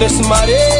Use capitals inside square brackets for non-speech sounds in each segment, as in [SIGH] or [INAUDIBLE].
tres mares.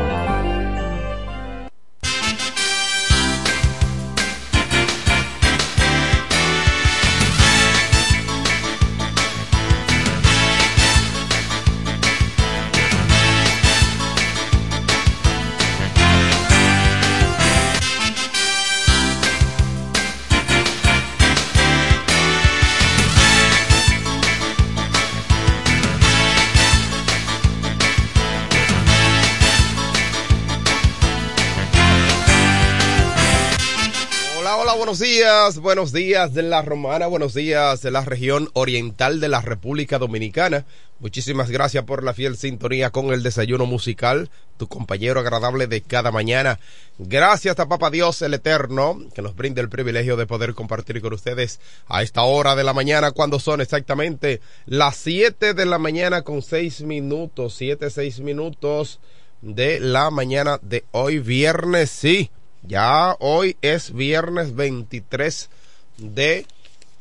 Buenos días de la Romana, buenos días de la región oriental de la República Dominicana. Muchísimas gracias por la fiel sintonía con el desayuno musical, tu compañero agradable de cada mañana. Gracias a Papa Dios el Eterno, que nos brinda el privilegio de poder compartir con ustedes a esta hora de la mañana, cuando son exactamente las siete de la mañana con seis minutos, siete, seis minutos de la mañana de hoy, viernes, sí. Ya hoy es viernes 23 de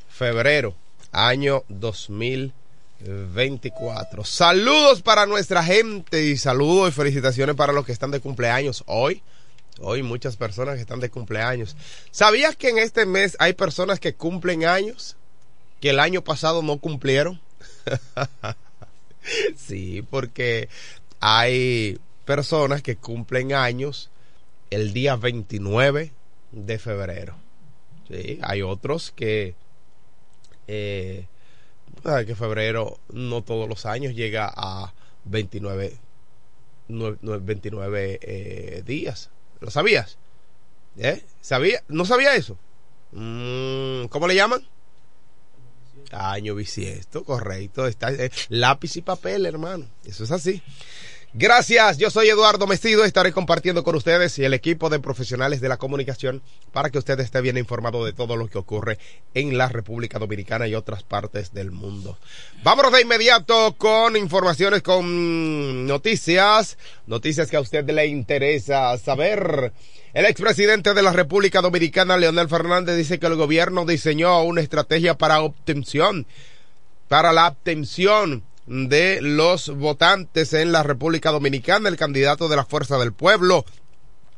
febrero, año 2024. Saludos para nuestra gente y saludos y felicitaciones para los que están de cumpleaños hoy. Hoy muchas personas que están de cumpleaños. ¿Sabías que en este mes hay personas que cumplen años que el año pasado no cumplieron? [LAUGHS] sí, porque hay personas que cumplen años el día 29 de febrero. Sí, hay otros que, eh, que febrero no todos los años llega a 29, 29 eh, días. ¿Lo sabías? ¿Eh? ¿Sabía? ¿No sabía eso? Mm, ¿Cómo le llaman? Año bisiesto, correcto. Está, eh, lápiz y papel, hermano. Eso es así. Gracias, yo soy Eduardo Mestido, estaré compartiendo con ustedes y el equipo de profesionales de la comunicación para que usted esté bien informado de todo lo que ocurre en la República Dominicana y otras partes del mundo. Vámonos de inmediato con informaciones, con noticias, noticias que a usted le interesa saber. El expresidente de la República Dominicana, Leonel Fernández, dice que el gobierno diseñó una estrategia para obtención, para la obtención de los votantes en la República Dominicana, el candidato de la Fuerza del Pueblo.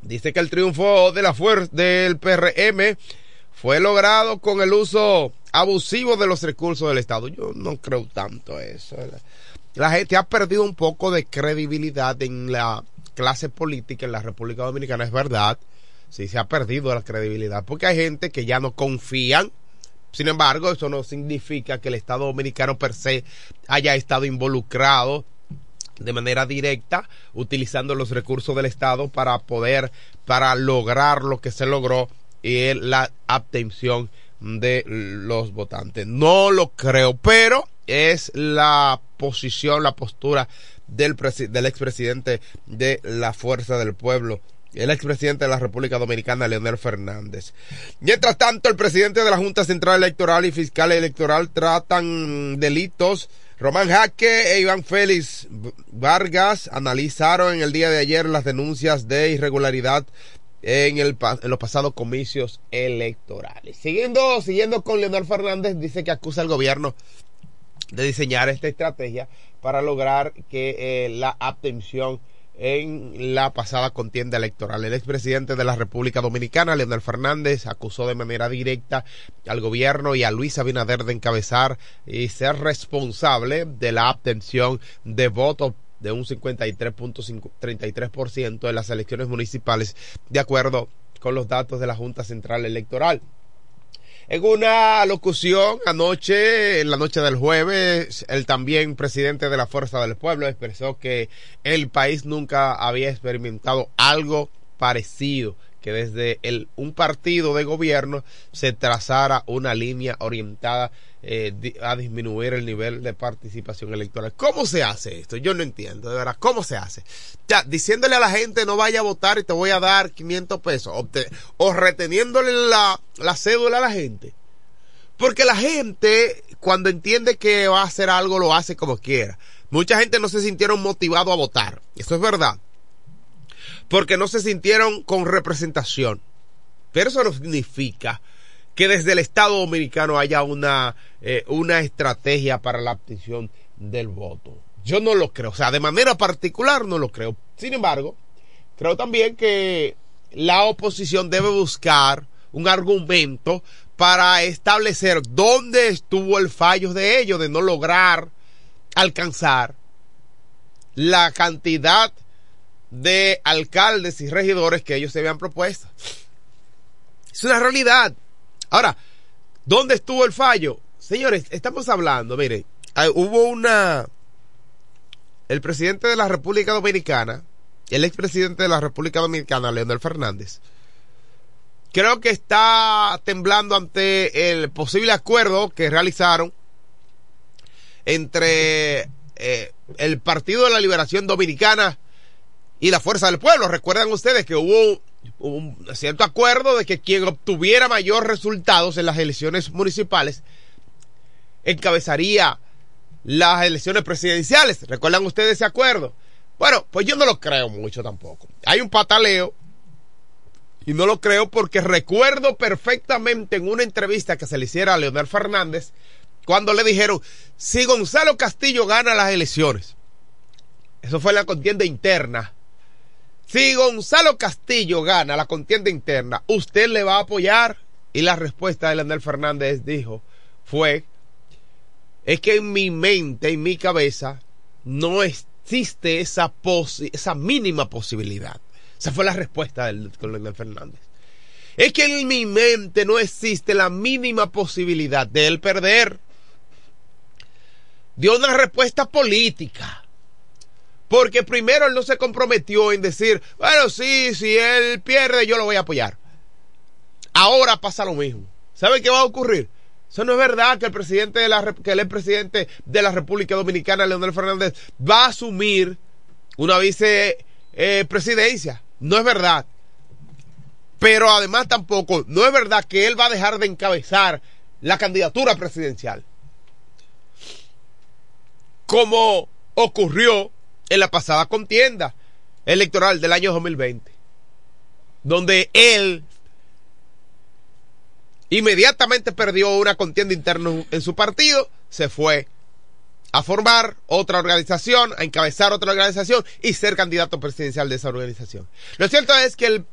Dice que el triunfo de la del PRM fue logrado con el uso abusivo de los recursos del Estado. Yo no creo tanto eso. La gente ha perdido un poco de credibilidad en la clase política en la República Dominicana, es verdad. Sí, se ha perdido la credibilidad porque hay gente que ya no confían sin embargo, eso no significa que el Estado Dominicano per se haya estado involucrado de manera directa utilizando los recursos del Estado para poder, para lograr lo que se logró y la abstención de los votantes. No lo creo, pero es la posición, la postura del, del expresidente de la Fuerza del Pueblo, el expresidente de la República Dominicana, Leonel Fernández. Mientras tanto, el presidente de la Junta Central Electoral y Fiscal Electoral tratan delitos. Román Jaque e Iván Félix Vargas analizaron en el día de ayer las denuncias de irregularidad en, los pasados comicios electorales. Siguiendo, siguiendo con Leonel Fernández, dice que acusa al gobierno de diseñar esta estrategia para lograr que eh, la abstención en la pasada contienda electoral. El expresidente de la República Dominicana, Leonel Fernández, acusó de manera directa al gobierno y a Luis Abinader de encabezar y ser responsable de la abstención de votos de un 53.33% en las elecciones municipales, de acuerdo con los datos de la Junta Central Electoral. En una locución anoche, en la noche del jueves, el también presidente de la Fuerza del Pueblo expresó que el país nunca había experimentado algo parecido que desde el, un partido de gobierno se trazara una línea orientada eh, a disminuir el nivel de participación electoral. ¿Cómo se hace esto? Yo no entiendo, de verdad, ¿cómo se hace? Ya, diciéndole a la gente no vaya a votar y te voy a dar 500 pesos, o, reteniéndole la, la cédula a la gente. Porque la gente, cuando entiende que va a hacer algo, lo hace como quiera. Mucha gente no se sintieron motivados a votar. Eso es verdad porque no se sintieron con representación. Pero eso no significa que desde el Estado Dominicano haya una, eh, una estrategia para la obtención del voto. Yo no lo creo, o sea, de manera particular no lo creo. Sin embargo, creo también que la oposición debe buscar un argumento para establecer dónde estuvo el fallo de ellos de no lograr alcanzar la cantidad de alcaldes y regidores que ellos se habían propuesto. Es una realidad. Ahora, ¿dónde estuvo el fallo? Señores, estamos hablando, mire, hubo una... El presidente de la República Dominicana, el expresidente de la República Dominicana, Leonel Fernández, creo que está temblando ante el posible acuerdo que realizaron entre eh, el Partido de la Liberación Dominicana y la Fuerza del Pueblo. Recuerdan ustedes que hubo un cierto acuerdo de que quien obtuviera mayor resultados en las elecciones municipales encabezaría las elecciones presidenciales. ¿Recuerdan ustedes ese acuerdo? Bueno, pues yo no lo creo mucho tampoco. Hay un pataleo y no lo creo porque recuerdo perfectamente en una entrevista que se le hiciera a Leonel Fernández cuando le dijeron, si Gonzalo Castillo gana las elecciones, eso fue la contienda interna, si Gonzalo Castillo gana la contienda interna, ¿usted le va a apoyar? Y la respuesta de Leonel Fernández dijo, fue, es que en mi mente, en mi cabeza, no existe esa, mínima posibilidad. Esa fue la respuesta del Leonel Fernández. Es que en mi mente no existe la mínima posibilidad de él perder dio una respuesta política. Porque primero él no se comprometió en decir, bueno, sí, si él pierde, yo lo voy a apoyar. Ahora pasa lo mismo. ¿Sabe qué va a ocurrir? Eso no es verdad que el presidente de la que el presidente de la República Dominicana, Leonel Fernández, va a asumir una vicepresidencia. Eh, no es verdad. Pero además tampoco, no es verdad que él va a dejar de encabezar la candidatura presidencial como ocurrió en la pasada contienda electoral del año 2020, donde él inmediatamente perdió una contienda interna en su partido, se fue a formar otra organización, a encabezar otra organización y ser candidato presidencial de esa organización. Lo cierto es que el,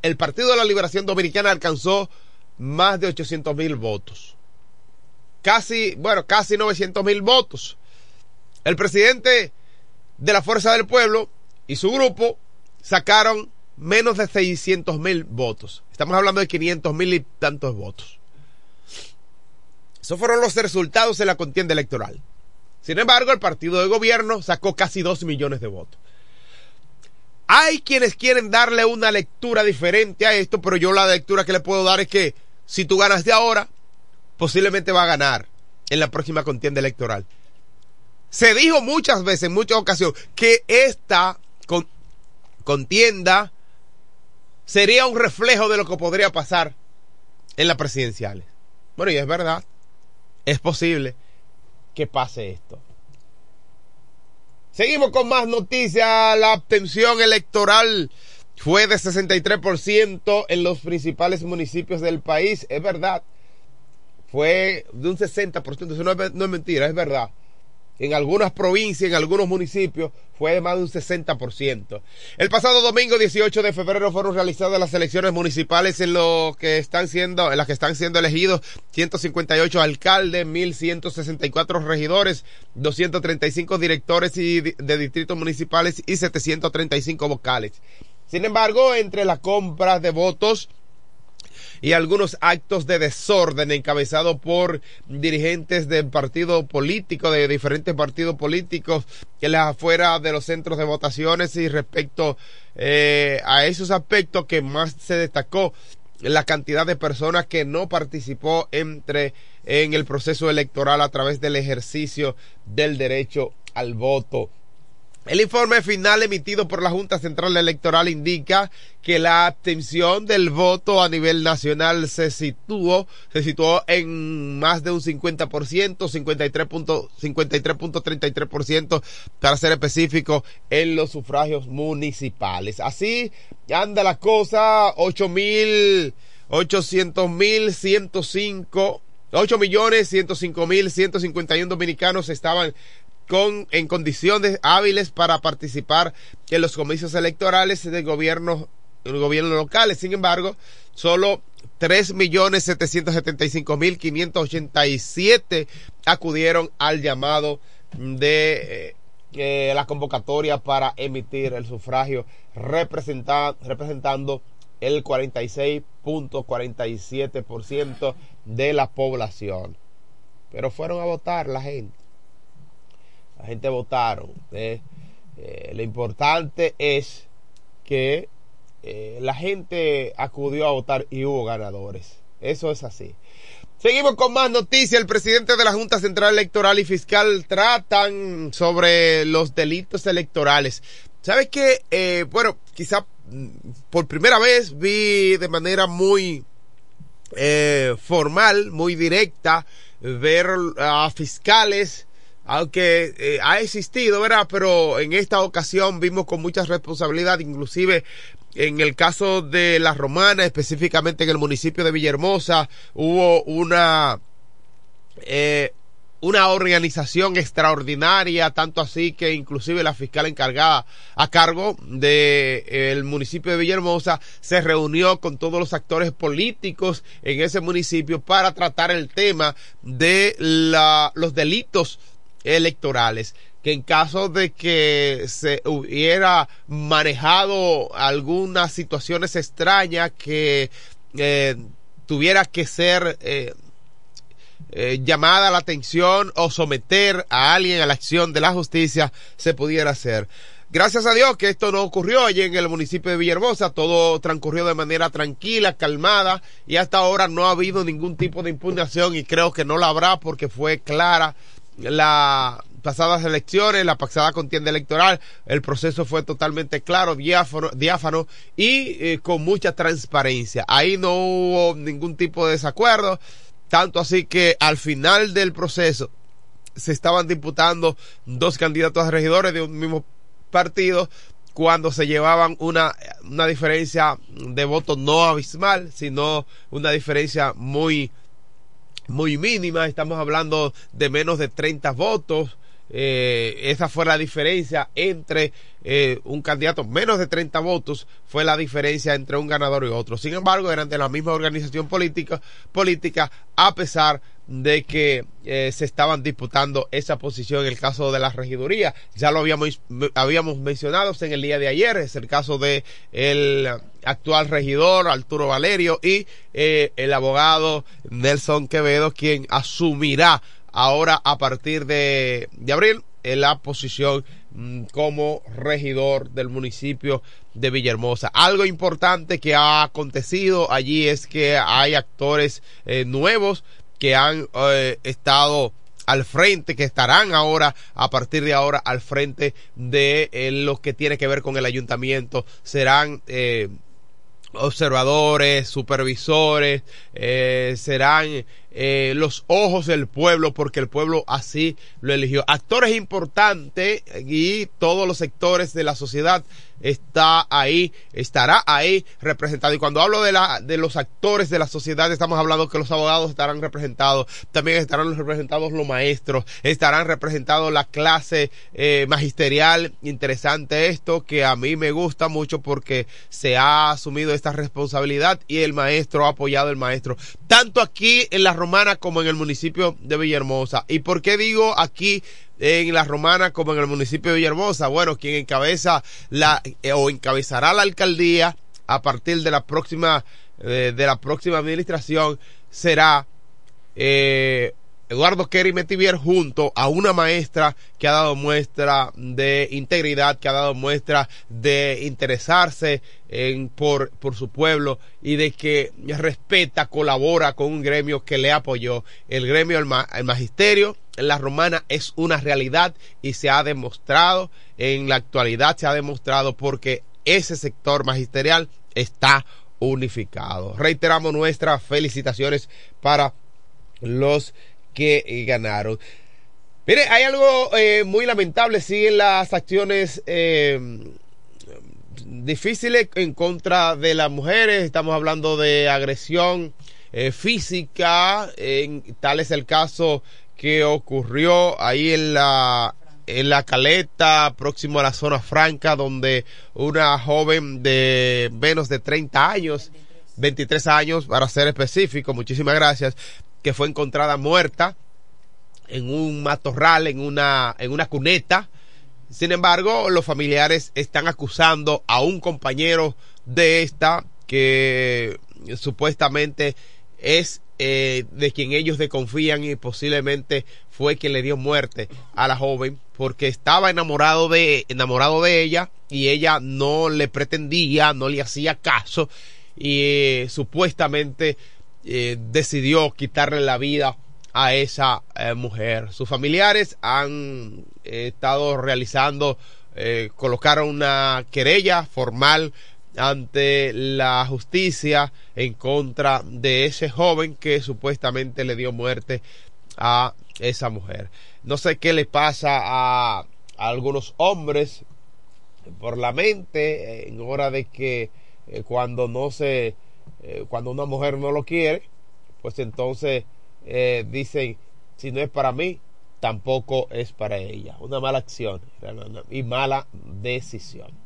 el Partido de la Liberación Dominicana alcanzó más de 800 mil votos. Casi, bueno, casi 900 mil votos. El presidente de la Fuerza del Pueblo y su grupo sacaron menos de 600 mil votos. Estamos hablando de 500 mil y tantos votos. Esos fueron los resultados de la contienda electoral. Sin embargo, el partido de gobierno sacó casi 2 millones de votos. Hay quienes quieren darle una lectura diferente a esto, pero yo la lectura que le puedo dar es que si tú ganas de ahora, posiblemente va a ganar en la próxima contienda electoral. Se dijo muchas veces, en muchas ocasiones, que esta contienda sería un reflejo de lo que podría pasar en las presidenciales. Bueno, y es verdad, es posible que pase esto. Seguimos con más noticias. La abstención electoral fue de 63% en los principales municipios del país. Es verdad. Fue de un 60%. Eso no no es mentira, es verdad en algunas provincias, en algunos municipios, fue de más de un 60%. El pasado domingo 18 de febrero fueron realizadas las elecciones municipales en lo que están siendo, en las que están siendo elegidos 158 alcaldes, 1164 regidores, 235 directores y de distritos municipales y 735 vocales. Sin embargo, entre las compras de votos, y algunos actos de desorden encabezados por dirigentes del partido político, de diferentes partidos políticos, que les afuera de los centros de votaciones y respecto eh, a esos aspectos que más se destacó la cantidad de personas que no participó entre en el proceso electoral a través del ejercicio del derecho al voto. El informe final emitido por la Junta Central Electoral indica que la abstención del voto a nivel nacional se situó, se situó en más de un 50%, 53.33% para ser específico en los sufragios municipales. Así anda la cosa, 8 mil, 800 mil 105 8 millones 105 mil 151 dominicanos estaban con, en condiciones hábiles para participar en los comicios electorales del gobierno, el gobierno locales. Sin embargo, solo 3.775.587 acudieron al llamado de eh, eh, la convocatoria para emitir el sufragio representando el 46.47% de la población. Pero fueron a votar la gente la gente votaron. ¿eh? Eh, lo importante es que eh, la gente acudió a votar y hubo ganadores. Eso es así. Seguimos con más noticias. El presidente de la Junta Central Electoral y Fiscal tratan sobre los delitos electorales. ¿Sabes qué? Bueno, quizá mm, por primera vez vi de manera muy formal, muy directa, ver a fiscales, aunque eh, ha existido, ¿verdad? Pero en esta ocasión vimos con mucha responsabilidad, inclusive en el caso de la romana, específicamente en el municipio de Villahermosa, hubo una, eh, una organización extraordinaria, tanto así que inclusive la fiscal encargada a cargo del el municipio de Villahermosa se reunió con todos los actores políticos en ese municipio para tratar el tema de la, los delitos electorales que en caso de que se hubiera manejado algunas situaciones extrañas que eh, tuviera que ser eh, eh, llamada la atención o someter a alguien a la acción de la justicia, se pudiera hacer. Gracias a Dios que esto no ocurrió allí en el municipio de Villahermosa, todo transcurrió de manera tranquila, calmada y hasta ahora no ha habido ningún tipo de impugnación y creo que no la habrá porque fue clara la pasadas elecciones, la pasada contienda electoral, el proceso fue totalmente claro, diáfano, y eh, con mucha transparencia. Ahí no hubo ningún tipo de desacuerdo, tanto así que al final del proceso se estaban disputando dos candidatos a regidores de un mismo partido cuando se llevaban una, una diferencia de votos no abismal, sino una diferencia muy muy mínima, estamos hablando de menos de 30 votos, eh, esa fue la diferencia entre eh, un candidato, menos de 30 votos fue la diferencia entre un ganador y otro. Sin embargo, eran de la misma organización política, política a pesar de que eh, se estaban disputando esa posición en el caso de la regiduría. Ya lo habíamos, habíamos mencionado en el día de ayer, es el caso de el actual regidor Arturo Valerio y eh, el abogado Nelson Quevedo, quien asumirá ahora a partir de, de abril en la posición mm, como regidor del municipio de Villahermosa. Algo importante que ha acontecido allí es que hay actores eh, nuevos que han eh, estado al frente, que estarán ahora, a partir de ahora, al frente de eh, lo que tiene que ver con el ayuntamiento. Serán eh, observadores, supervisores, eh, serán eh, los ojos del pueblo porque el pueblo así lo eligió. Actores importantes y todos los sectores de la sociedad está ahí, estará ahí representado. Y cuando hablo de, la, de los actores de la sociedad, estamos hablando que los abogados estarán representados, también estarán representados los maestros, estarán representados la clase eh, magisterial. Interesante esto, que a mí me gusta mucho porque se ha asumido esta responsabilidad y el maestro ha apoyado el maestro, tanto aquí en la Romana como en el municipio de Villahermosa. ¿Y por qué digo aquí en la Romana como en el municipio de Villahermosa. Bueno, quien encabeza la eh, o encabezará la alcaldía a partir de la próxima eh, de la próxima administración será eh, Eduardo Kerry Metivier junto a una maestra que ha dado muestra de integridad, que ha dado muestra de interesarse por su pueblo y de que respeta, colabora con un gremio que le apoyó. El gremio, el, magisterio en la romana es una realidad y se ha demostrado, en la actualidad se ha demostrado porque ese sector magisterial está unificado. Reiteramos nuestras felicitaciones para los que ganaron. Mire, hay algo eh, muy lamentable, siguen las acciones eh, difíciles en contra de las mujeres, estamos hablando de agresión eh, física, tal es el caso que ocurrió ahí en la en la caleta próximo a la zona franca donde una joven de menos de 30 años 23 años para ser específico muchísimas gracias que fue encontrada muerta en un matorral, en una, en una cuneta. Sin embargo, los familiares están acusando a un compañero de esta que supuestamente es eh, de quien ellos desconfían y posiblemente fue quien le dio muerte a la joven porque estaba enamorado de enamorado de ella y ella no le pretendía, no le hacía caso y eh, supuestamente eh, decidió quitarle la vida a esa eh, mujer. Sus familiares han eh, estado realizando, colocaron una querella formal ante la justicia en contra de ese joven que supuestamente le dio muerte a esa mujer. No sé qué le pasa a, algunos hombres por la mente en hora de que cuando no se eh, cuando una mujer no lo quiere pues entonces eh, dicen si no es para mí tampoco es para ella una mala acción y mala decisión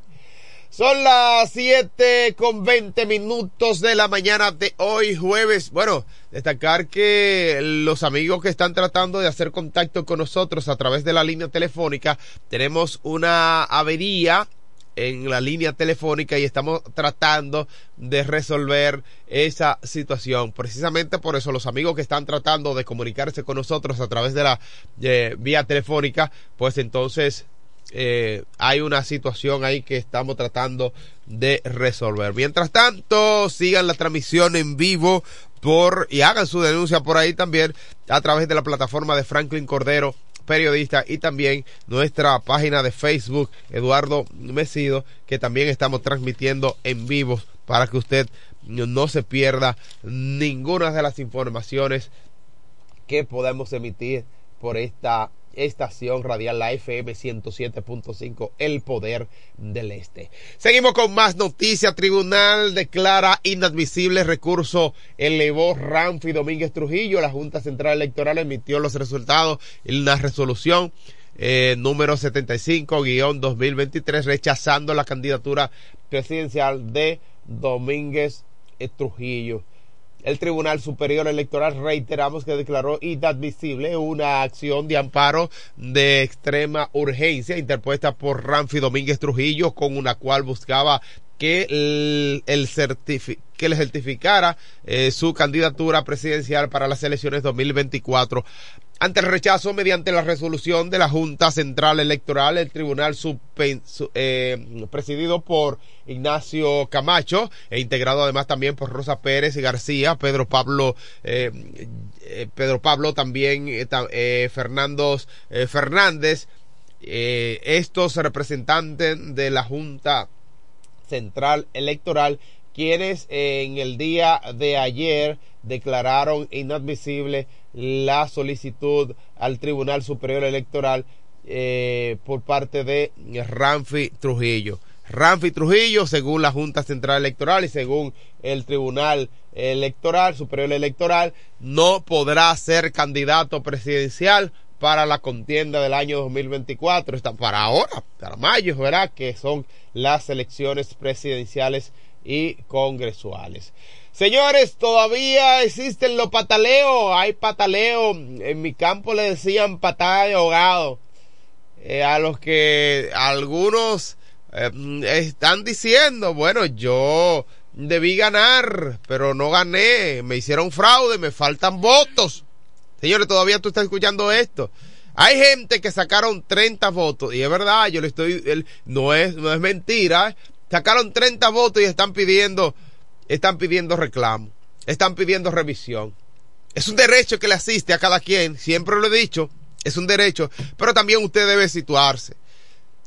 son las 7 con 20 minutos de la mañana de hoy jueves. Bueno, destacar que los amigos que están tratando de hacer contacto con nosotros a través de la línea telefónica, tenemos una avería en la línea telefónica y estamos tratando de resolver esa situación. Precisamente por eso los amigos que están tratando de comunicarse con nosotros a través de la eh, vía telefónica, pues entonces eh, hay una situación ahí que estamos tratando de resolver. Mientras tanto, sigan la transmisión en vivo por y hagan su denuncia por ahí también a través de la plataforma de Franklin Cordero periodista y también nuestra página de Facebook Eduardo Mesido que también estamos transmitiendo en vivo para que usted no se pierda ninguna de las informaciones que podemos emitir por esta estación radial la FM 107.5 El Poder del Este. Seguimos con más noticias. Tribunal declara inadmisible recurso elevó Ramfi Domínguez Trujillo. La Junta Central Electoral emitió los resultados en la resolución eh, número 75-2023 rechazando la candidatura presidencial de Domínguez Trujillo el Tribunal Superior Electoral reiteramos que declaró inadmisible una acción de amparo de extrema urgencia interpuesta por Ramfi Domínguez Trujillo con una cual buscaba que el, que le certificara eh, su candidatura presidencial para las elecciones 2024 ante el rechazo mediante la resolución de la Junta Central Electoral, el Tribunal eh, presidido por Ignacio Camacho e integrado además también por Rosa Pérez y García, Pedro Pablo, eh, eh, Pedro Pablo también, Fernando Fernández, estos representantes de la Junta Central Electoral, quienes en el día de ayer declararon inadmisible la solicitud al Tribunal Superior Electoral eh, por parte de Ramfi Trujillo. Ramfi Trujillo, según la Junta Central Electoral y según el Tribunal Electoral, Superior Electoral, no podrá ser candidato presidencial para la contienda del año 2024. Está para ahora, para mayo, ¿verdad? Que son las elecciones presidenciales y congresuales. Señores, todavía existen los pataleos, hay pataleo. En mi campo le decían patada de ahogado. Eh, a los que algunos eh, están diciendo, bueno, yo debí ganar, pero no gané, me hicieron fraude, me faltan votos. Señores, todavía tú estás escuchando esto. Hay gente que sacaron 30 votos, y es verdad, yo le estoy, no es, no es mentira, sacaron 30 votos y están pidiendo están pidiendo reclamo, están pidiendo revisión. Es un derecho que le asiste a cada quien, siempre lo he dicho, es un derecho, pero también usted debe situarse.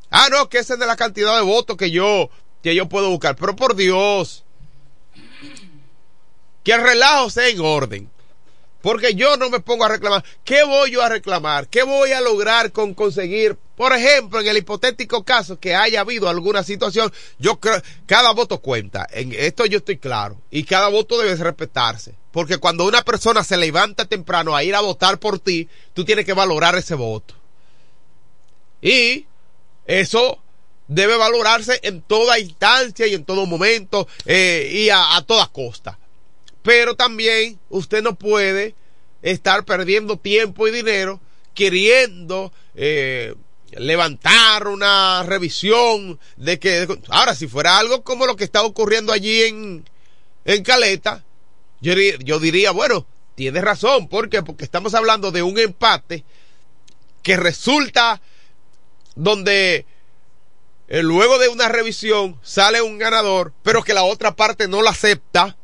Ah, no, que esa es de la cantidad de votos que yo, que yo puedo buscar, pero por Dios, que el relajo sea en orden. Porque yo no me pongo a reclamar. ¿Qué voy yo a reclamar? ¿Qué voy a lograr con conseguir? Por ejemplo, en el hipotético caso que haya habido alguna situación, yo creo, cada voto cuenta. En esto yo estoy claro. Y cada voto debe respetarse. Porque cuando una persona se levanta temprano a ir a votar por ti, tú tienes que valorar ese voto. Y eso debe valorarse en toda instancia y en todo momento eh, y a, a toda costa pero también usted no puede estar perdiendo tiempo y dinero queriendo eh, levantar una revisión de que ahora si fuera algo como lo que está ocurriendo allí en, en Caleta yo, yo diría bueno Tienes razón, ¿por qué? Porque estamos hablando de un empate que resulta donde eh, luego de una revisión sale un ganador, pero que la otra parte no la acepta.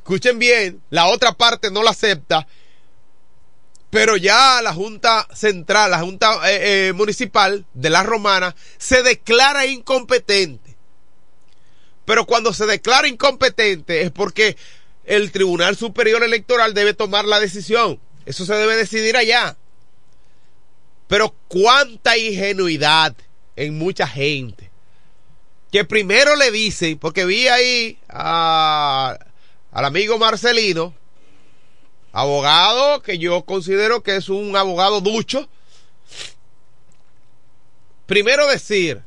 Escuchen bien, la otra parte no la acepta, pero ya la Junta Central, la Junta eh, eh, Municipal de la Romana, se declara incompetente. Pero cuando se declara incompetente es porque el Tribunal Superior Electoral debe tomar la decisión. Eso se debe decidir allá. Pero cuánta ingenuidad en mucha gente. Que primero le dicen, porque vi ahí a, al amigo Marcelino, abogado que yo considero que es un abogado ducho. Primero decir,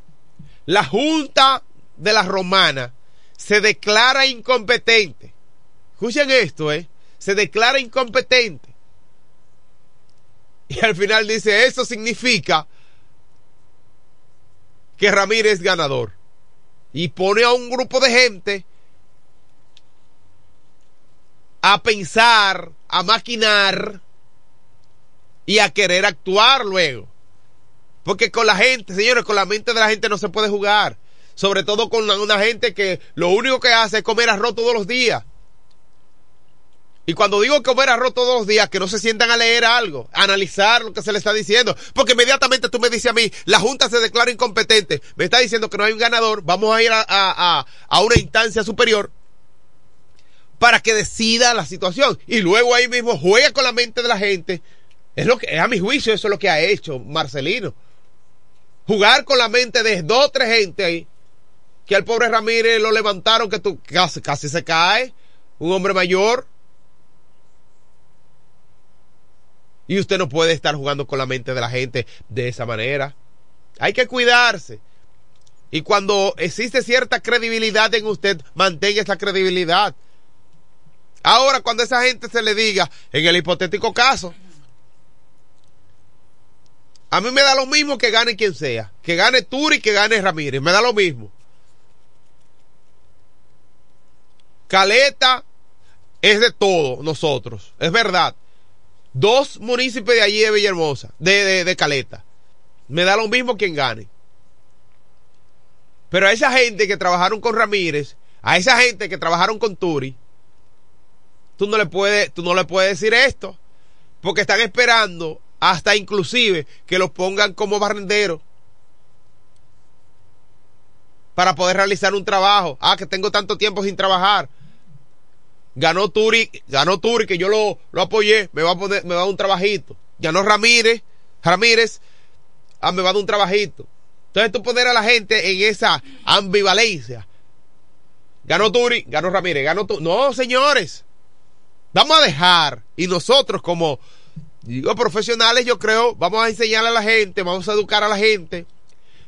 la Junta de la Romana se declara incompetente. Escuchen esto, ¿eh? Se declara incompetente. Y al final dice, eso significa que Ramírez es ganador. Y pone a un grupo de gente a pensar, a maquinar y a querer actuar luego. Porque con la gente, señores, con la mente de la gente no se puede jugar. Sobre todo con una gente que lo único que hace es comer arroz todos los días. Y cuando digo comer arroz todos los días, que no se sientan a leer algo, a analizar lo que se le está diciendo. Porque inmediatamente tú me dices a mí, la Junta se declara incompetente, me está diciendo que no hay un ganador, vamos a ir a, a, a una instancia superior para que decida la situación. Y luego ahí mismo juega con la mente de la gente. Es lo que, a mi juicio, eso es lo que ha hecho Marcelino. Jugar con la mente de dos o tres gente ahí. Que al pobre Ramírez lo levantaron, que tú, casi, casi se cae. Un hombre mayor. Y usted no puede estar jugando con la mente de la gente de esa manera. Hay que cuidarse. Y cuando existe cierta credibilidad en usted, mantenga esa credibilidad. Ahora, cuando esa gente se le diga, en el hipotético caso, a mí me da lo mismo que gane quien sea, que gane Turi, que gane Ramírez, me da lo mismo. Caleta es de todos nosotros, es verdad. Dos municipios de allí de Villahermosa, de, de, de Caleta. Me da lo mismo quien gane. Pero a esa gente que trabajaron con Ramírez, a esa gente que trabajaron con Turi, tú no le puedes, tú no le puedes decir esto, porque están esperando hasta inclusive que los pongan como barrenderos para poder realizar un trabajo. Ah, que tengo tanto tiempo sin trabajar. Ganó Turi, ganó Turi, que yo lo, lo apoyé, me va a poner, me va a dar un trabajito. Ganó Ramírez, Ramírez, ah, me va a dar un trabajito. Entonces tú poner a la gente en esa ambivalencia. Ganó Turi, ganó Ramírez, ganó Turi. No, señores. Vamos a dejar, y nosotros como, digo, profesionales, yo creo, vamos a enseñar a la gente, vamos a educar a la gente,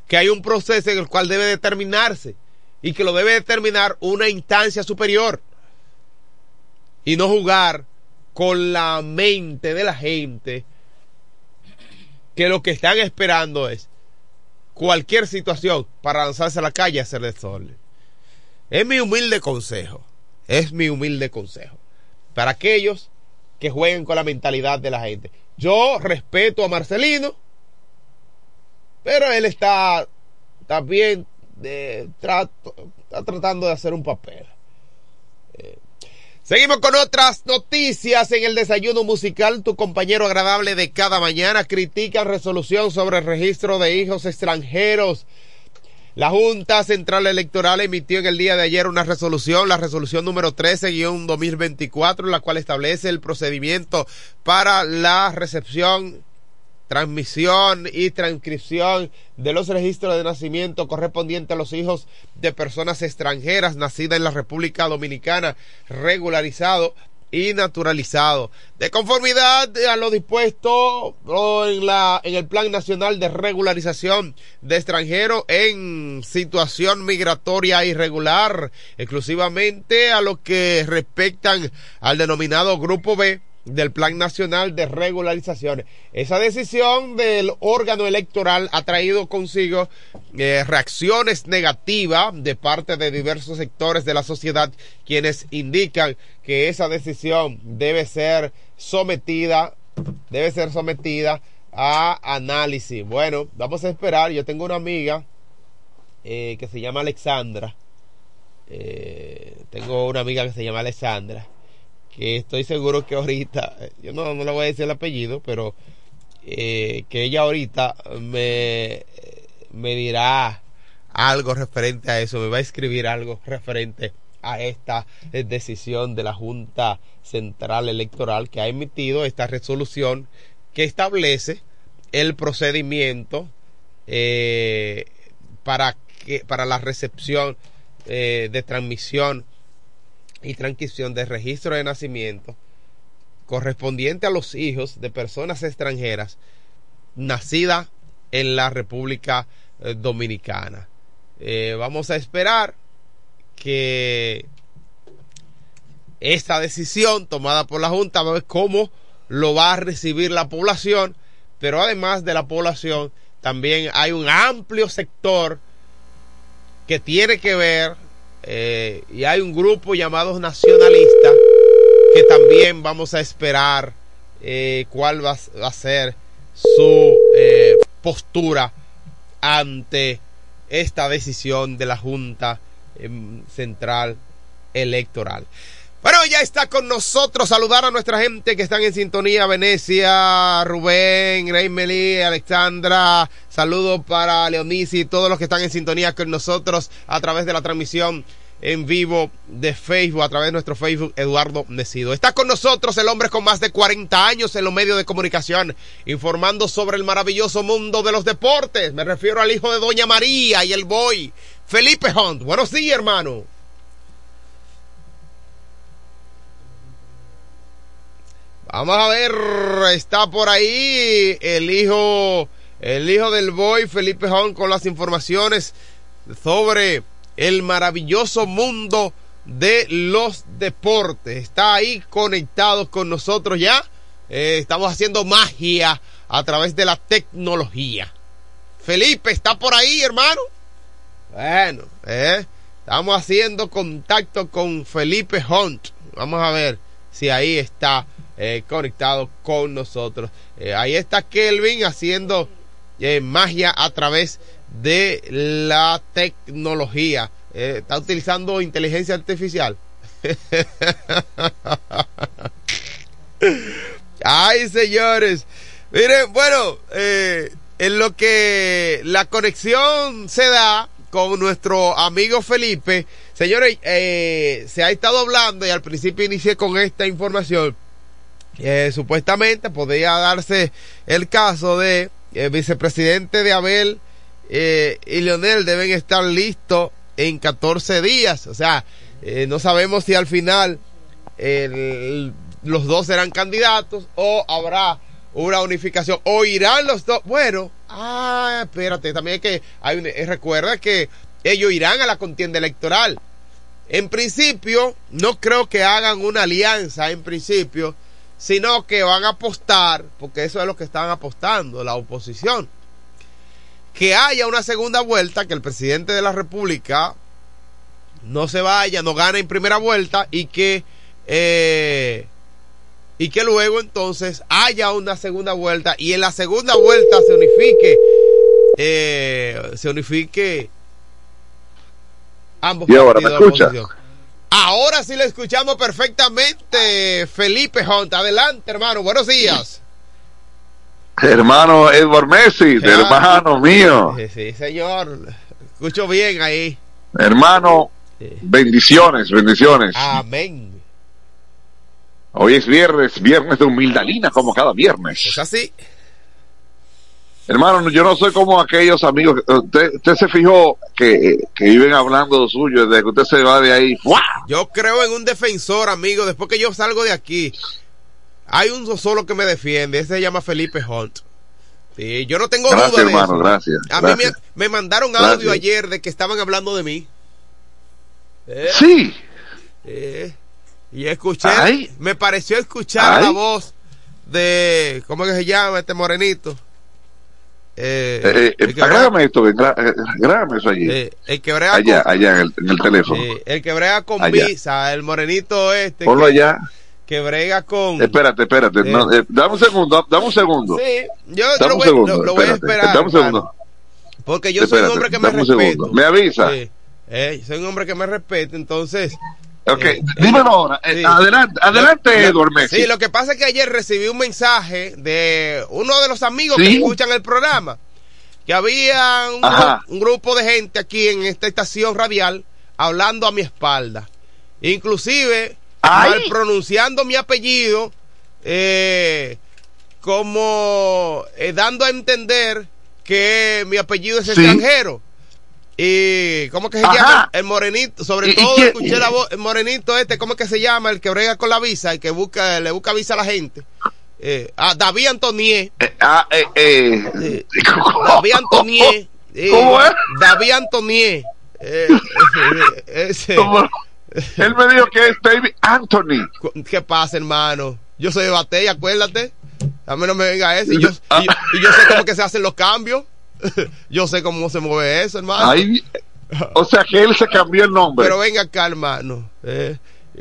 que hay un proceso en el cual debe determinarse, y que lo debe determinar una instancia superior, y no jugar con la mente de la gente, que lo que están esperando es cualquier situación para lanzarse a la calle a hacer desorden. Es mi humilde consejo, es mi humilde consejo para aquellos que jueguen con la mentalidad de la gente. Yo respeto a Marcelino, pero él está también está tratando de hacer un papel. Eh, seguimos con otras noticias en el desayuno musical. Tu compañero agradable de cada mañana critica resolución sobre el registro de hijos extranjeros la Junta Central Electoral emitió en el día de ayer una resolución, la resolución número 13-2024, la cual establece el procedimiento para la recepción, transmisión y transcripción de los registros de nacimiento correspondientes a los hijos de personas extranjeras nacidas en la República Dominicana, regularizado y naturalizado. De conformidad a lo dispuesto en, la, en el Plan Nacional de Regularización de Extranjeros en situación migratoria irregular, exclusivamente a lo que respectan al denominado Grupo B, del Plan Nacional de Regularizaciones. Esa decisión del órgano electoral ha traído consigo eh, reacciones negativas de parte de diversos sectores de la sociedad, quienes indican que esa decisión debe ser sometida, debe ser sometida a análisis. Bueno, vamos a esperar. Yo tengo una amiga eh, que se llama Alexandra. Eh, tengo una amiga que se llama Alexandra que estoy seguro que ahorita, yo no, no le voy a decir el apellido, pero eh, que ella ahorita me, me dirá algo referente a eso, me va a escribir algo referente a esta decisión de la Junta Central Electoral que ha emitido esta resolución que establece el procedimiento eh, para que para la recepción eh, de transmisión y transcripción de registro de nacimiento correspondiente a los hijos de personas extranjeras nacidas en la República eh, Dominicana. Eh, vamos a esperar que esta decisión tomada por la Junta va a ver cómo lo va a recibir la población, pero además de la población también hay un amplio sector que tiene que ver eh, y hay un grupo llamado nacionalistas que también vamos a esperar eh, cuál va, a ser su eh, postura ante esta decisión de la Junta em, Central Electoral. Bueno, ya está con nosotros. Saludar a nuestra gente que están en sintonía. Venecia, Rubén, Reymeli, Alexandra. Saludos para Leonisi y todos los que están en sintonía con nosotros a través de la transmisión en vivo de Facebook, a través de nuestro Facebook, Eduardo Necido. Está con nosotros el hombre con más de 40 años en los medios de comunicación, informando sobre el maravilloso mundo de los deportes. Me refiero al hijo de Doña María y el boy, Felipe Hunt. Buenos días, hermano. Vamos a ver, está por ahí el hijo, el hijo del boy Felipe Hunt con las informaciones sobre el maravilloso mundo de los deportes. Está ahí conectado con nosotros ya. Eh, estamos haciendo magia a través de la tecnología. Felipe, ¿está por ahí, hermano? Bueno, eh, estamos haciendo contacto con Felipe Hunt. Vamos a ver si ahí está eh, conectado con nosotros. Eh, ahí está Kelvin haciendo eh, magia a través de la tecnología. está utilizando inteligencia artificial. [LAUGHS] Ay, señores. Miren, bueno, en lo que la conexión se da con nuestro amigo Felipe, señores, se ha estado hablando y al principio inicié con esta información eh, supuestamente podría darse el caso de el vicepresidente de Abel eh, y Leonel deben estar listos en 14 días. O sea, eh, no sabemos si al final los dos serán candidatos o habrá una unificación o irán los dos. Bueno, ah, espérate, también que hay recuerda que ellos irán a la contienda electoral. En principio, no creo que hagan una alianza en principio sino que van a apostar, porque eso es lo que están apostando, la oposición, que haya una segunda vuelta, que el presidente de la República no se vaya, no gane en primera vuelta y que eh, y que luego entonces haya una segunda vuelta y en la segunda vuelta se unifique eh, se unifique ambos y ahora me escucha Ahora sí le escuchamos perfectamente, Felipe Hunt. Adelante, hermano. Buenos días. Hermano Edward Messi, hermano mío. Sí, señor. Escucho bien ahí. Hermano, bendiciones, bendiciones. Amén. Hoy es viernes, viernes de humildalina, como cada viernes. Es así. Hermano, yo no soy como aquellos amigos. Usted, se fijó que, viven hablando suyo desde que usted se va de ahí. Yo creo en un defensor, amigo. Después que yo salgo de aquí, hay un solo que me defiende. Ese se llama Felipe Hunt. Sí, yo no tengo duda de hermano, Gracias. A mí me, mandaron audio ayer de que estaban hablando de mí. Eh. Sí. Eh. Y escuché, Ay. me pareció escuchar Ay. la voz de, ¿cómo es que se llama este morenito? Eh, Eh, eh, que esto, gra- eh, eso allí. eh, el que brega allá, con, allá en el, en el teléfono. el que brega con Allá. visa, el morenito este, Ponlo que, allá. que brega con... Espérate, espérate. No, dame un segundo, dame un segundo. Sí, yo, lo, voy, lo- lo voy a esperar. Dame un segundo. Porque yo soy un hombre que me respeto. Me avisa. Sí. Soy un hombre que me respeta, entonces... Ok, Eh, dímelo ahora. Eh, sí. Adelante, adelante, Lo-. Sí, lo que pasa es que ayer recibí un mensaje de uno de los amigos que escuchan el programa, que había un, Ajá. gru- un grupo de gente aquí en esta estación radial hablando a mi espalda. Inclusive, Ay. mal pronunciando mi apellido, eh, como eh, dando a entender que mi apellido es Sí. extranjero. Y, ¿cómo que se Ajá. llama? El morenito, sobre ¿Y- y todo escuché la voz, el morenito este, ¿cómo que se llama? El que brega con la visa, el que busca, le busca visa a la gente. Eh, ah, David Antonier. Eh, ah, eh, eh. Eh, [LAUGHS] David Antonier. eh, ¿Cómo es? David Antonier. [LAUGHS] Eh, ese- ese-. Él me dijo que es David Anthony. ¿Qué pasa, hermano? Yo soy de batalla, acuérdate. A mí no me venga eso. [LAUGHS] Y yo, y yo, y yo sé cómo que se hacen los cambios. [LAUGHS] yo sé cómo se mueve eso, hermano. O sea que él se cambió el nombre. Pero venga acá, hermano. Eh,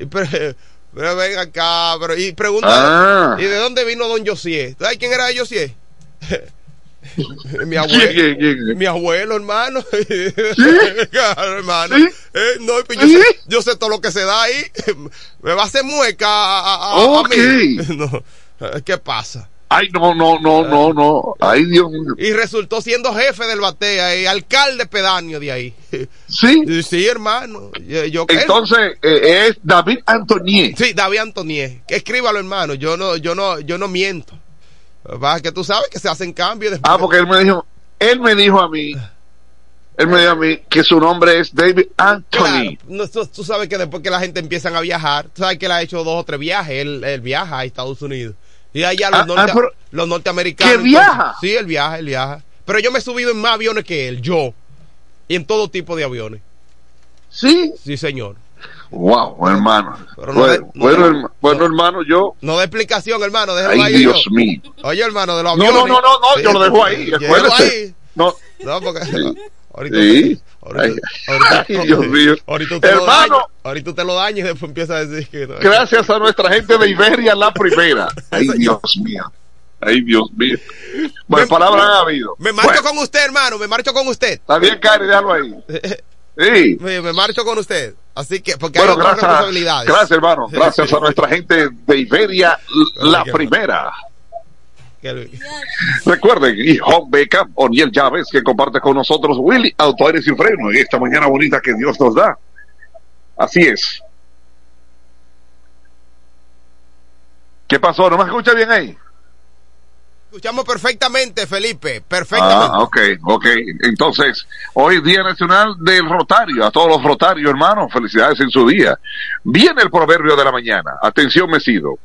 pero, [LAUGHS] pero venga acá. Pero, y pregunta, Ah. ¿y de dónde vino don Josié? ¿Sabes quién era Josié? [LAUGHS] mi ¿Quién, abuelo. quién, quién? Mi abuelo, hermano. Claro, hermano. ¿Sí? Eh, no, pues yo, ¿Sí? sé, yo sé todo lo que se da ahí. Me va a hacer mueca a, a- a- a Ok. mí. No, ¿Qué pasa? Ay, no, no, no, no, no. Ay, Dios mío. Y resultó siendo jefe del batea y alcalde pedáneo de ahí. Sí. Sí, hermano. Yo, yo- Entonces, eh, es David Antonier. Sí, David Antonier. Escríbalo, hermano. Yo no, yo no, yo no miento. Va, que tú sabes que se hacen cambios después. Ah, porque él me dijo, él me dijo a mí, él me dijo a mí que su nombre es David Claro, Anthony. no, tú, tú sabes que después que la gente empiezan a viajar, tú sabes que él ha hecho dos o tres viajes, él, él viaja a Estados Unidos. Y allá los, Ah, norte- ah, pero- los norteamericanos. ¿Que viaja? sí, él viaja, él viaja. Pero yo me he subido en más aviones que él, yo. Y en todo tipo de aviones. Sí. Sí, señor. Wow, hermano. Pero no bueno, de- no bueno, de- herma- bueno, hermano, yo. No da explicación, hermano, déjalo Ay, ahí. Dios yo. mío. Oye, hermano, de los No, aviones. no, no, no, no, Sí, yo lo dejo ahí. Acuérdese. ahí. No. No, porque. Ahorita, Sí. ahorita, Ay, ahorita- ay, Dios mío. ahorita lo Hermano. daña, ahorita usted lo daña y después empieza a decir que no. Gracias a nuestra gente de Iberia, la primera. [LAUGHS] Ay, Dios mío. Ay, Dios mío. Bueno, Me- palabras han habido. Me marcho Bueno, con usted, hermano, me marcho con usted. Está bien, Cari, déjalo ahí. Sí. [LAUGHS] Me, me marcho con usted. Así que, porque Bueno, hay otras gracias, responsabilidades. gracias hermano, [LAUGHS] gracias a nuestra gente de Iberia, la primera. Recuerden, y Home Backup, Oniel Llaves, que comparte con nosotros Willy Auto sin freno en esta mañana bonita que Dios nos da. Así es. ¿Qué pasó? ¿No me escucha bien ahí? Escuchamos perfectamente, Felipe, perfectamente. Ah, ok, ok. Entonces, hoy Día Nacional del Rotario. A todos los rotarios, hermanos, felicidades en su día. Viene el proverbio de la mañana. Atención, Mesido.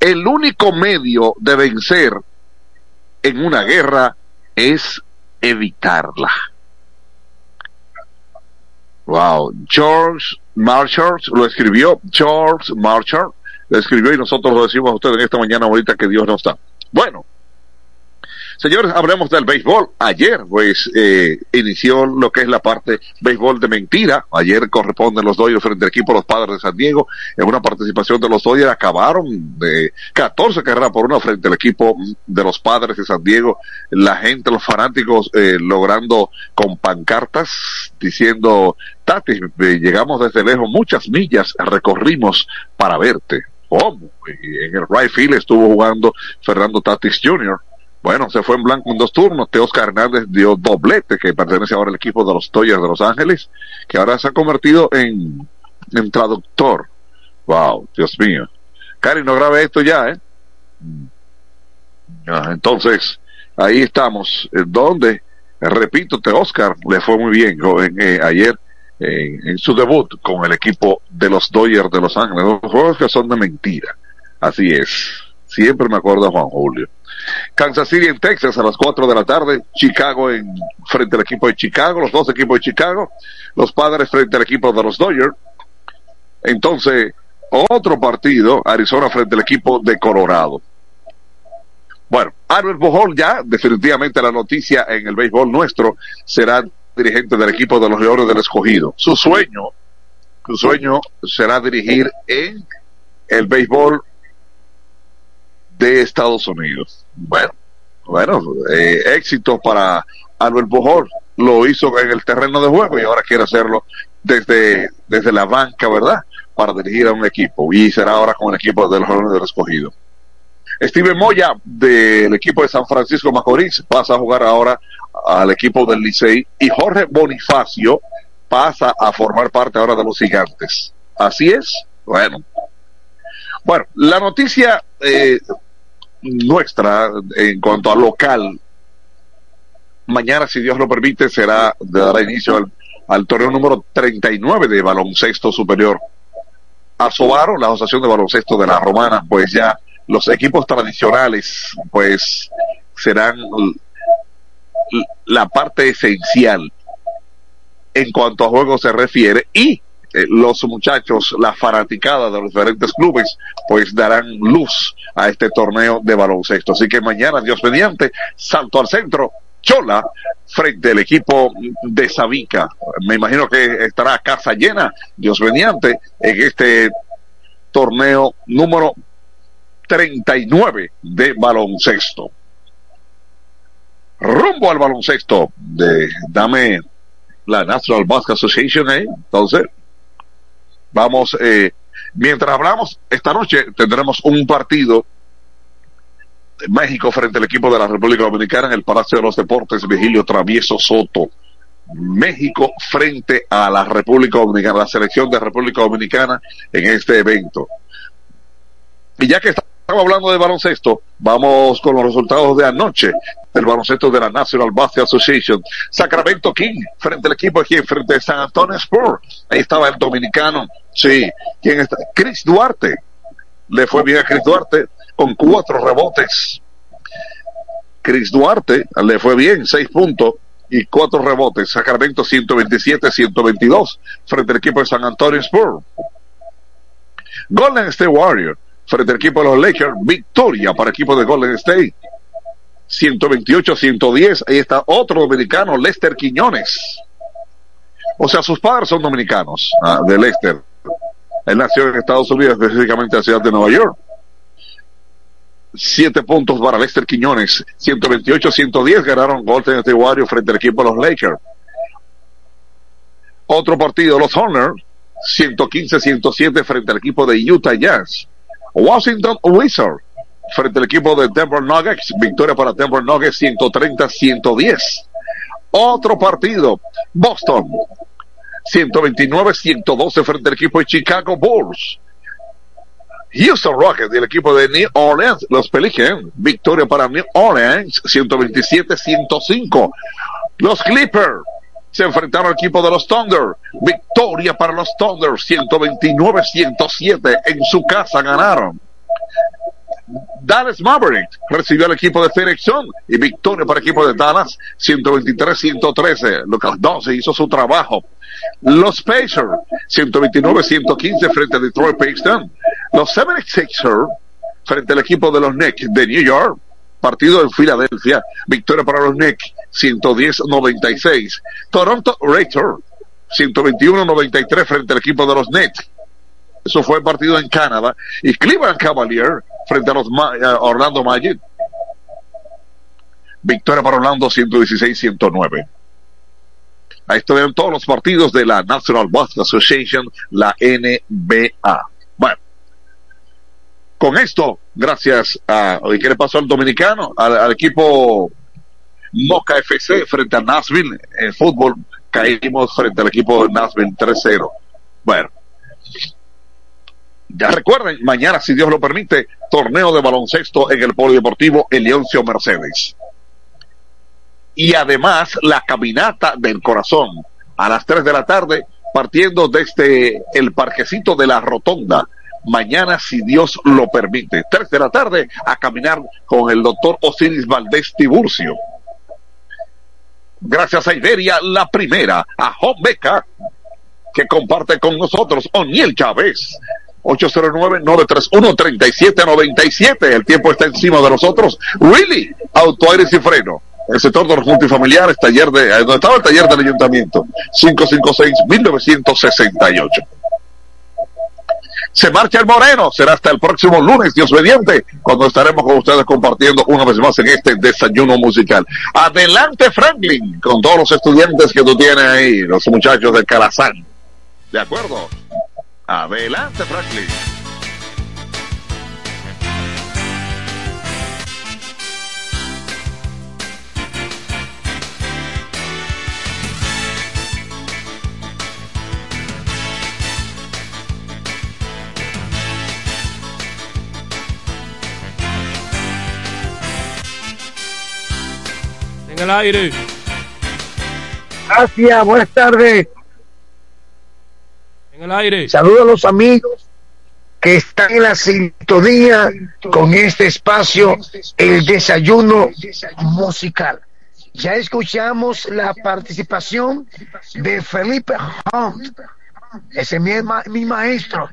El único medio de vencer en una guerra es evitarla. Wow. George Marshall lo escribió. George Marshall lo escribió y nosotros lo decimos a ustedes en esta mañana bonita que Dios nos da. Bueno. Señores, hablemos del béisbol. Ayer, pues, eh, inició lo que es la parte béisbol de mentira. Ayer corresponden los Dodgers frente al equipo de los Padres de San Diego. En una participación de los Dodgers acabaron de 14 carreras por una frente al equipo de los Padres de San Diego. La gente, los fanáticos, eh, logrando con pancartas diciendo, Tati, eh, llegamos desde lejos, muchas millas recorrimos para verte. ¿Cómo? En el right field estuvo jugando Fernando Tatis Jr., bueno, se fue en blanco en dos turnos. Teoscar Hernández dio doblete, que pertenece ahora al equipo de los Toyas de Los Ángeles, que ahora se ha convertido en, en traductor. Wow, Dios mío. Cari, no grabe esto ya, ¿eh? Ah, entonces, ahí estamos. Eh, ¿Dónde? Eh, repito, Teoscar le fue muy bien joven, eh, ayer en, en su debut con el equipo de los Dodgers de Los Ángeles. Los juegos que son de mentira. Así es. Siempre me acuerdo de Juan Julio. Kansas City en Texas a las 4 de la tarde, Chicago en frente al equipo de Chicago, los dos equipos de Chicago, los padres frente al equipo de los Dodgers. Entonces, otro partido, Arizona frente al equipo de Colorado. Bueno, Albert Bojol ya, definitivamente la noticia en el béisbol nuestro, será dirigente del equipo de los Leones del Escogido. Su sueño, su sueño será dirigir en el béisbol de Estados Unidos. Bueno, bueno, eh, éxito para Albert Bojol. Lo hizo en el terreno de juego y ahora quiere hacerlo desde, desde la banca, ¿verdad? Para dirigir a un equipo. Y será ahora con el equipo de los Leones del Escogido. Steven Moya del equipo de San Francisco Macorís pasa a jugar ahora al equipo del Licey y Jorge Bonifacio pasa a formar parte ahora de los gigantes. Así es. Bueno. Bueno, la noticia eh, nuestra en cuanto a local, mañana, si Dios lo permite, será, dará inicio al, torneo número 39 de baloncesto superior. A Sobaro, la Asociación de Baloncesto de la Romana, pues ya los equipos tradicionales, pues serán la parte esencial en cuanto a juegos se refiere y eh, los muchachos, la fanaticada de los diferentes clubes, pues darán luz a este torneo de baloncesto. Así que mañana, Dios mediante, salto al centro, Chola, frente al equipo de Sabica. Me imagino que estará casa llena, Dios mediante, en este torneo número 39 de baloncesto. Rumbo al baloncesto de, dame la National Basketball Association, ¿eh? Entonces, vamos, eh, mientras hablamos, esta noche tendremos un partido México frente al equipo de la República Dominicana en el Palacio de los Deportes, Vigilio Travieso Soto. México frente a la República Dominicana, la selección de República Dominicana en este evento. Y ya que estamos hablando de baloncesto, vamos con los resultados de anoche del baloncesto de la National Basketball Association. Sacramento King frente al equipo aquí, frente a San Antonio Spurs. Ahí estaba el dominicano. Sí. Chris Duarte. Le fue bien a Chris Duarte con cuatro rebotes. Chris Duarte le fue bien, seis puntos y cuatro rebotes. Sacramento 127-122 frente al equipo de San Antonio Spurs. Golden State Warrior frente al equipo de los Lakers. Victoria para el equipo de Golden State. 128-110. Ahí está otro dominicano, Lester Quiñones. O sea, sus padres son dominicanos, ah, de Lester. Él nació en Estados Unidos, específicamente en la ciudad de Nueva York. Siete puntos para Lester Quiñones. 128-110 ganaron Golden State Warriors frente al equipo de los Lakers. Otro partido, los Horners. 115-107 frente al equipo de Utah Jazz. Washington Wizards frente al equipo de Denver Nuggets. Victoria para Denver Nuggets 130-110. Otro partido. Boston 129-112 frente al equipo de Chicago Bulls. Houston Rockets del equipo de New Orleans, los Pelicans, victoria para New Orleans, 127-105. Los Clippers se enfrentaron al equipo de los Thunder, victoria para los Thunder, 129-107, en su casa ganaron. Dallas Maverick recibió al equipo de Phoenix y victoria para el equipo de Dallas 123-113. Lucas 12 hizo su trabajo. Los Pacers 129-115 frente a Detroit Pistons. Los 76ers frente al equipo de los Knicks de New York. Partido en Filadelfia. Victoria para los Knicks 110-96. Toronto Raptors 121-93 frente al equipo de los Nets. Eso fue el partido en Canadá. Y Cleveland Cavalier frente a los uh, Orlando Magic. Victoria para Orlando 116-109. Ahí estuvieron todos los partidos de la National Basketball Association, la NBA. Bueno, con esto, gracias a. ¿Qué le pasó al dominicano? Al, al equipo Moca FC frente a Nashville en fútbol. Caímos frente al equipo de Nashville 3-0. Bueno, ya recuerden, mañana, si Dios lo permite, torneo de baloncesto en el Polideportivo Elioncio Mercedes. Y además, la caminata del corazón a las 3 de la tarde, partiendo desde el parquecito de la Rotonda. Mañana, si Dios lo permite, 3 de la tarde, a caminar con el doctor Osiris Valdés Tiburcio. Gracias a Iberia, la primera, a Home Beca, que comparte con nosotros, Oniel Chávez 809-931-3797. El tiempo está encima de nosotros. Really, autoaires y freno. El sector de los multifamiliares, taller de, eh, donde estaba el taller del ayuntamiento, 556-1968. Se marcha el Moreno, será hasta el próximo lunes, Dios mediante, cuando estaremos con ustedes compartiendo una vez más en este desayuno musical. Adelante Franklin, con todos los estudiantes que tú tienes ahí, los muchachos de Calazán. ¿De acuerdo? Adelante Franklin. En el aire. Gracias, buenas tardes. En el aire. Saludos a los amigos que están en la sintonía con este espacio, el desayuno musical. Ya escuchamos la participación de Felipe Hunt, ese es mi, ma- mi maestro.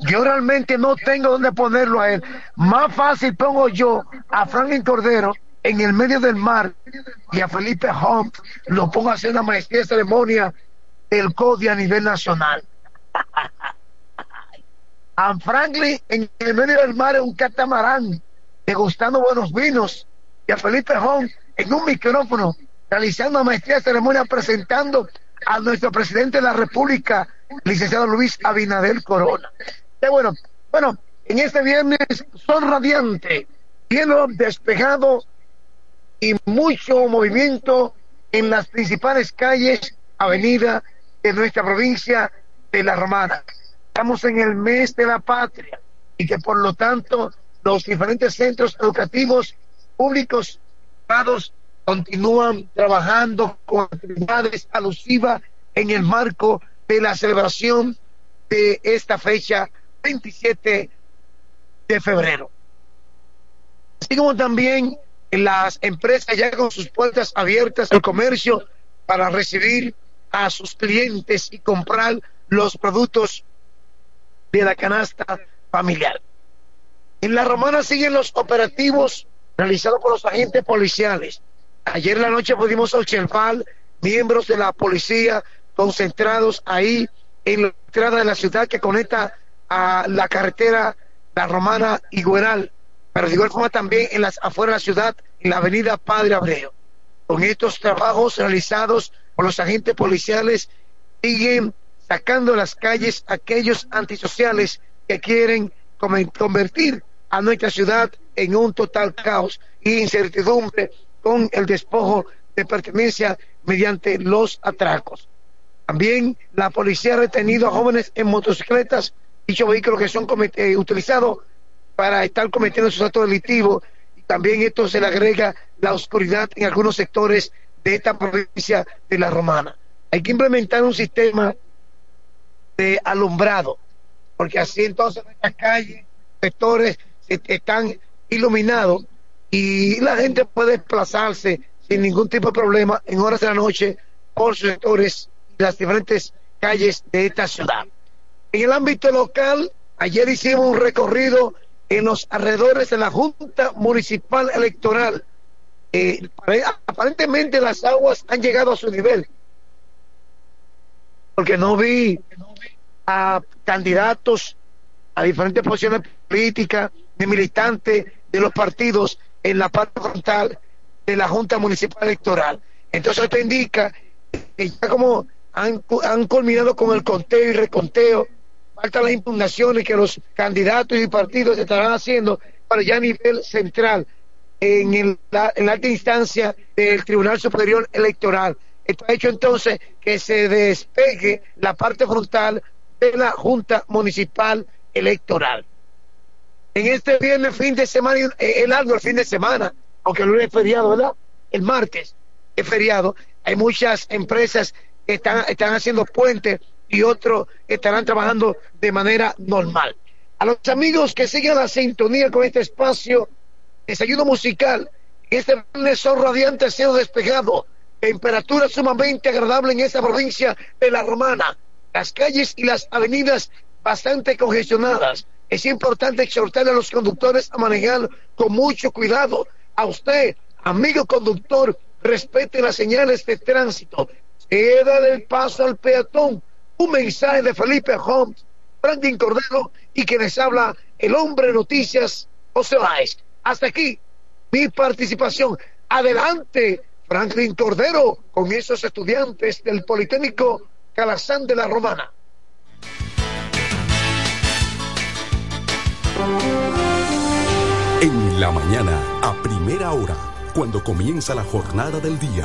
Yo realmente no tengo dónde ponerlo a él. Más fácil pongo yo a Franklin Cordero en el medio del mar y a Felipe Hunt lo pongo a hacer una maestría de ceremonia del CODI a nivel nacional. [LAUGHS] A Franklin en el medio del mar en un catamarán, degustando buenos vinos, y a Felipe Hunt en un micrófono, realizando una maestría de ceremonia, presentando a nuestro presidente de la República, licenciado Luis Abinader Corona. Qué bueno, bueno, en este viernes son radiante, cielo despejado y mucho movimiento en las principales calles, avenidas de nuestra provincia de La Romana. Estamos en el mes de la patria y que por lo tanto los diferentes centros educativos públicos privados continúan trabajando con actividades alusivas en el marco de la celebración de esta fecha 27 de febrero. Así como también las empresas ya con sus puertas abiertas al comercio para recibir a sus clientes y comprar los productos de la canasta familiar. En la romana siguen los operativos realizados por los agentes policiales. Ayer en la noche pudimos observar miembros de la policía concentrados ahí en la entrada de la ciudad que conecta a la carretera La Romana y Gueral, pero de igual forma también en las afueras de la ciudad, en la avenida Padre Abreu. Con estos trabajos realizados por los agentes policiales, siguen sacando a las calles aquellos antisociales que quieren convertir a nuestra ciudad en un total caos y incertidumbre con el despojo de pertenencia mediante los atracos. También la policía ha retenido a jóvenes en motocicletas, dichos vehículos que son utilizados para estar cometiendo sus actos delictivos. También esto se le agrega la oscuridad en algunos sectores de esta provincia de la Romana. Hay que implementar un sistema de alumbrado, porque así entonces las calles, sectores se- están iluminados y la gente puede desplazarse sin ningún tipo de problema en horas de la noche por sus sectores y las diferentes calles de esta ciudad. En el ámbito local, ayer hicimos un recorrido en los alrededores de la Junta Municipal Electoral. Eh, apare- aparentemente las aguas han llegado a su nivel, porque no vi a candidatos a diferentes posiciones políticas ni militantes de los partidos en la parte frontal de la Junta Municipal Electoral. Entonces esto indica que ya como han, han culminado con el conteo y reconteo, faltan las impugnaciones que los candidatos y partidos estarán haciendo para ya a nivel central en, el- la, en la alta instancia del Tribunal Superior Electoral. Esto ha hecho entonces que se despegue la parte frontal de la Junta Municipal Electoral. En este viernes, fin de semana, eh, es largo el fin de semana, aunque el lunes es feriado, ¿verdad? El martes es feriado. Hay muchas empresas que están, están haciendo puentes y otros estarán trabajando de manera normal. A los amigos que siguen la sintonía con este espacio, desayuno musical, este viernes son radiantes, cielo despejado, temperatura sumamente agradable en esta provincia de La Romana. Las calles y las avenidas bastante congestionadas. Es importante exhortar a los conductores a manejar con mucho cuidado. A usted, amigo conductor, respete las señales de tránsito. Ceda el paso al peatón. Un mensaje de Felipe Holmes, Brandon Cordero y que les habla el hombre noticias José Báez. Hasta aquí mi participación. Adelante, Franklin Cordero, con esos estudiantes del Politécnico Calazán de la Romana. En la mañana, a primera hora, cuando comienza la jornada del día,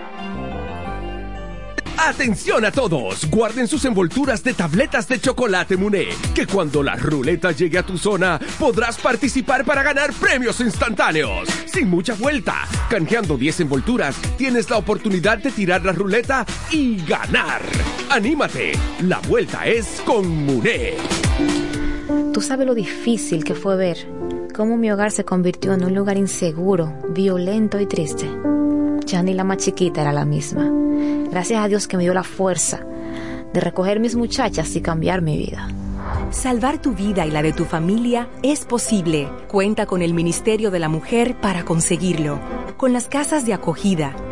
Atención a todos, guarden sus envolturas de tabletas de chocolate Muné, que cuando la ruleta llegue a tu zona podrás participar para ganar premios instantáneos. Sin mucha vuelta, canjeando 10 envolturas, tienes la oportunidad de tirar la ruleta y ganar. Anímate, la vuelta es con Muné. Tú sabes lo difícil que fue ver cómo mi hogar se convirtió en un lugar inseguro, violento y triste. Ya ni la más chiquita era la misma. Gracias a Dios que me dio la fuerza de recoger mis muchachas y cambiar mi vida. Salvar tu vida y la de tu familia es posible. Cuenta con el Ministerio de la Mujer para conseguirlo. Con las casas de acogida,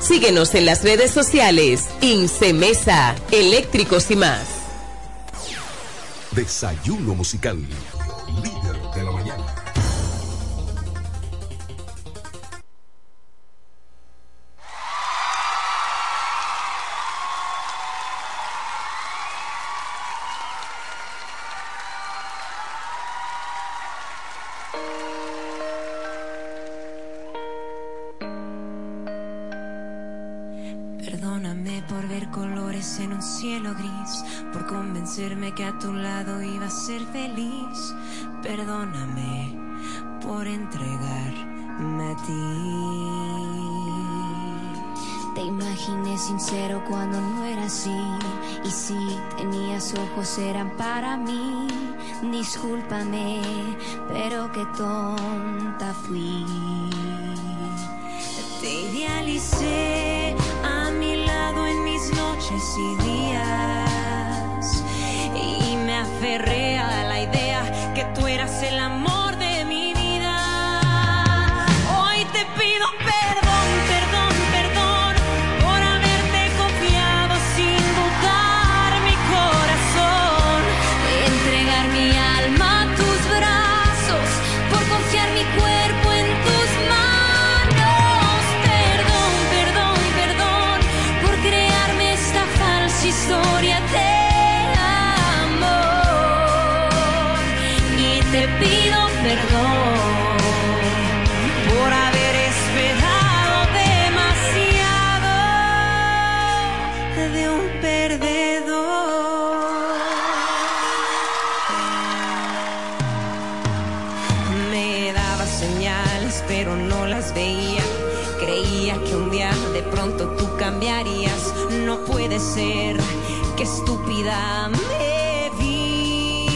Síguenos en las redes sociales. Incemesa, eléctricos y más. Desayuno musical. Convencerme que a tu lado iba a ser feliz. Perdóname por entregarme a ti. Te imaginé sincero cuando no era así. Y si tenías ojos eran para mí. Discúlpame, pero qué tonta fui. Te idealicé a mi lado en mis noches y días. La idea que tú eras el amor pero no las veía. Creía que un día de pronto tú cambiarías. No puede ser, que estúpida me vi.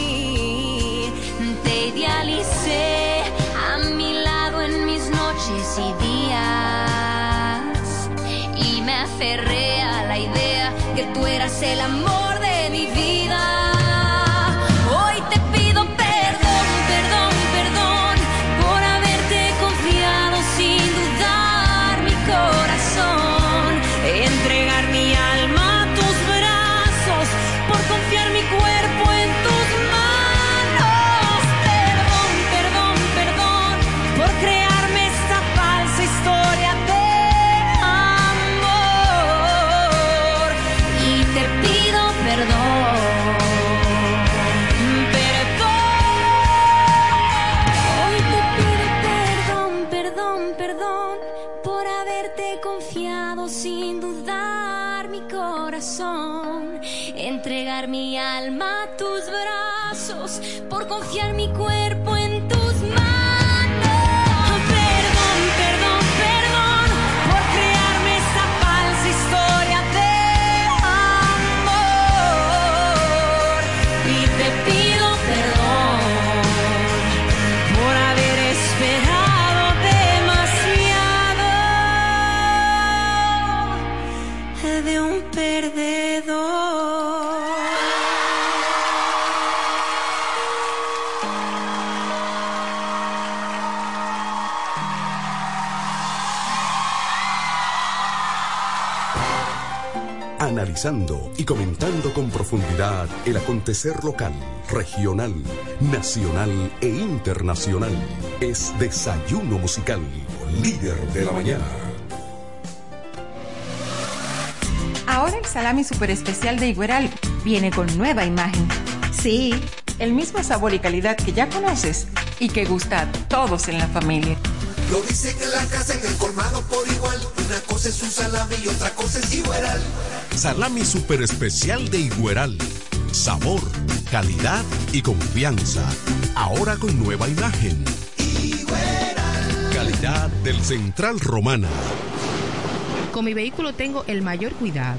Te idealicé a mi lado en mis noches y días. Y me aferré a la idea que tú eras el amor mi cuerpo Analizando y comentando con profundidad el acontecer local, regional, nacional e internacional. Es Desayuno Musical, líder de la mañana. Ahora el salami super especial de Igueral viene con nueva imagen. Sí, el mismo sabor y calidad que ya conoces y que gusta a todos en la familia. Lo dicen en la casa, en el colmado por igual. Una cosa es un salami y otra cosa es Igueral. Salami super especial de Igueral. Sabor, calidad y confianza. Ahora con nueva imagen. Calidad del Central Romana. Con mi vehículo tengo el mayor cuidado.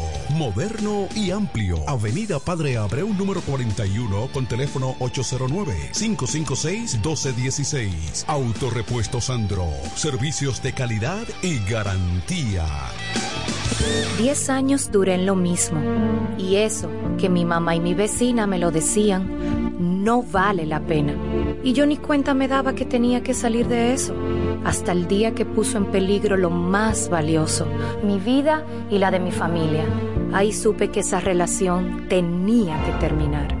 Moderno y amplio. Avenida Padre Abreu número 41 con teléfono 809-556-1216. Autorepuesto Sandro. Servicios de calidad y garantía. Diez años duré en lo mismo. Y eso, que mi mamá y mi vecina me lo decían, no vale la pena. Y yo ni cuenta me daba que tenía que salir de eso, hasta el día que puso en peligro lo más valioso, mi vida y la de mi familia. Ahí supe que esa relación tenía que terminar.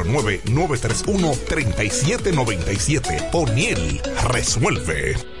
809-931-3797. O'Neill resuelve.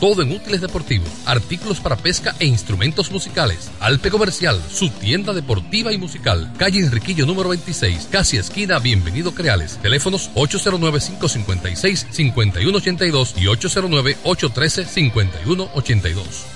todo en útiles deportivos, artículos para pesca e instrumentos musicales. Alpe Comercial, su tienda deportiva y musical, calle Enriquillo número 26, casi esquina Bienvenido Creales. Teléfonos 809-556-5182 y 809-813-5182.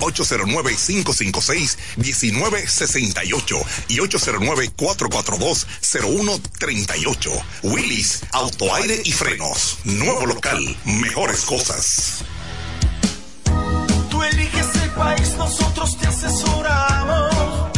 809-556-1968 y 809-442-0138. Willis, autoaire y frenos. Nuevo local, mejores cosas. Tú eliges el país, nosotros te asesoramos.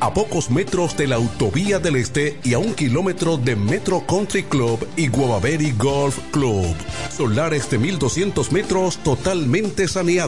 a pocos metros de la Autovía del Este y a un kilómetro de Metro Country Club y Guavaberi Golf Club. Solares de 1200 metros totalmente saneados